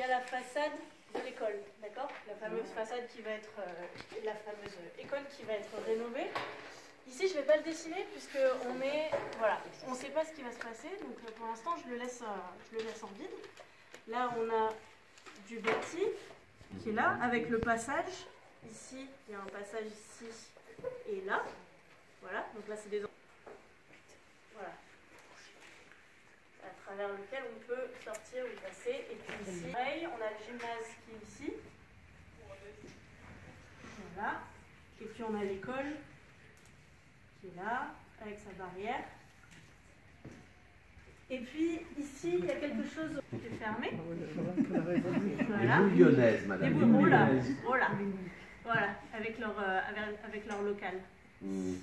il y a la façade de l'école, d'accord? La fameuse façade qui va être, euh, la fameuse école qui va être rénovée. Ici, je ne vais pas le dessiner puisque on est, voilà, on ne sait pas ce qui va se passer. Donc euh, pour l'instant, je le laisse, euh, je le laisse en vide. Là, on a du bâti qui est là avec le passage. Ici, il y a un passage ici et là. Voilà. Donc là, c'est des voilà à travers lequel on peut sortir ou passer. Et puis ici, pareil, on a le gymnase qui est ici. Voilà. Et puis on a l'école qui est là, avec sa barrière. Et puis ici, il y a quelque chose qui est fermé. Voilà. Les boules lyonnaises, madame. Les boules, voilà. voilà. Voilà, avec leur, euh, avec, avec leur local. Mmh.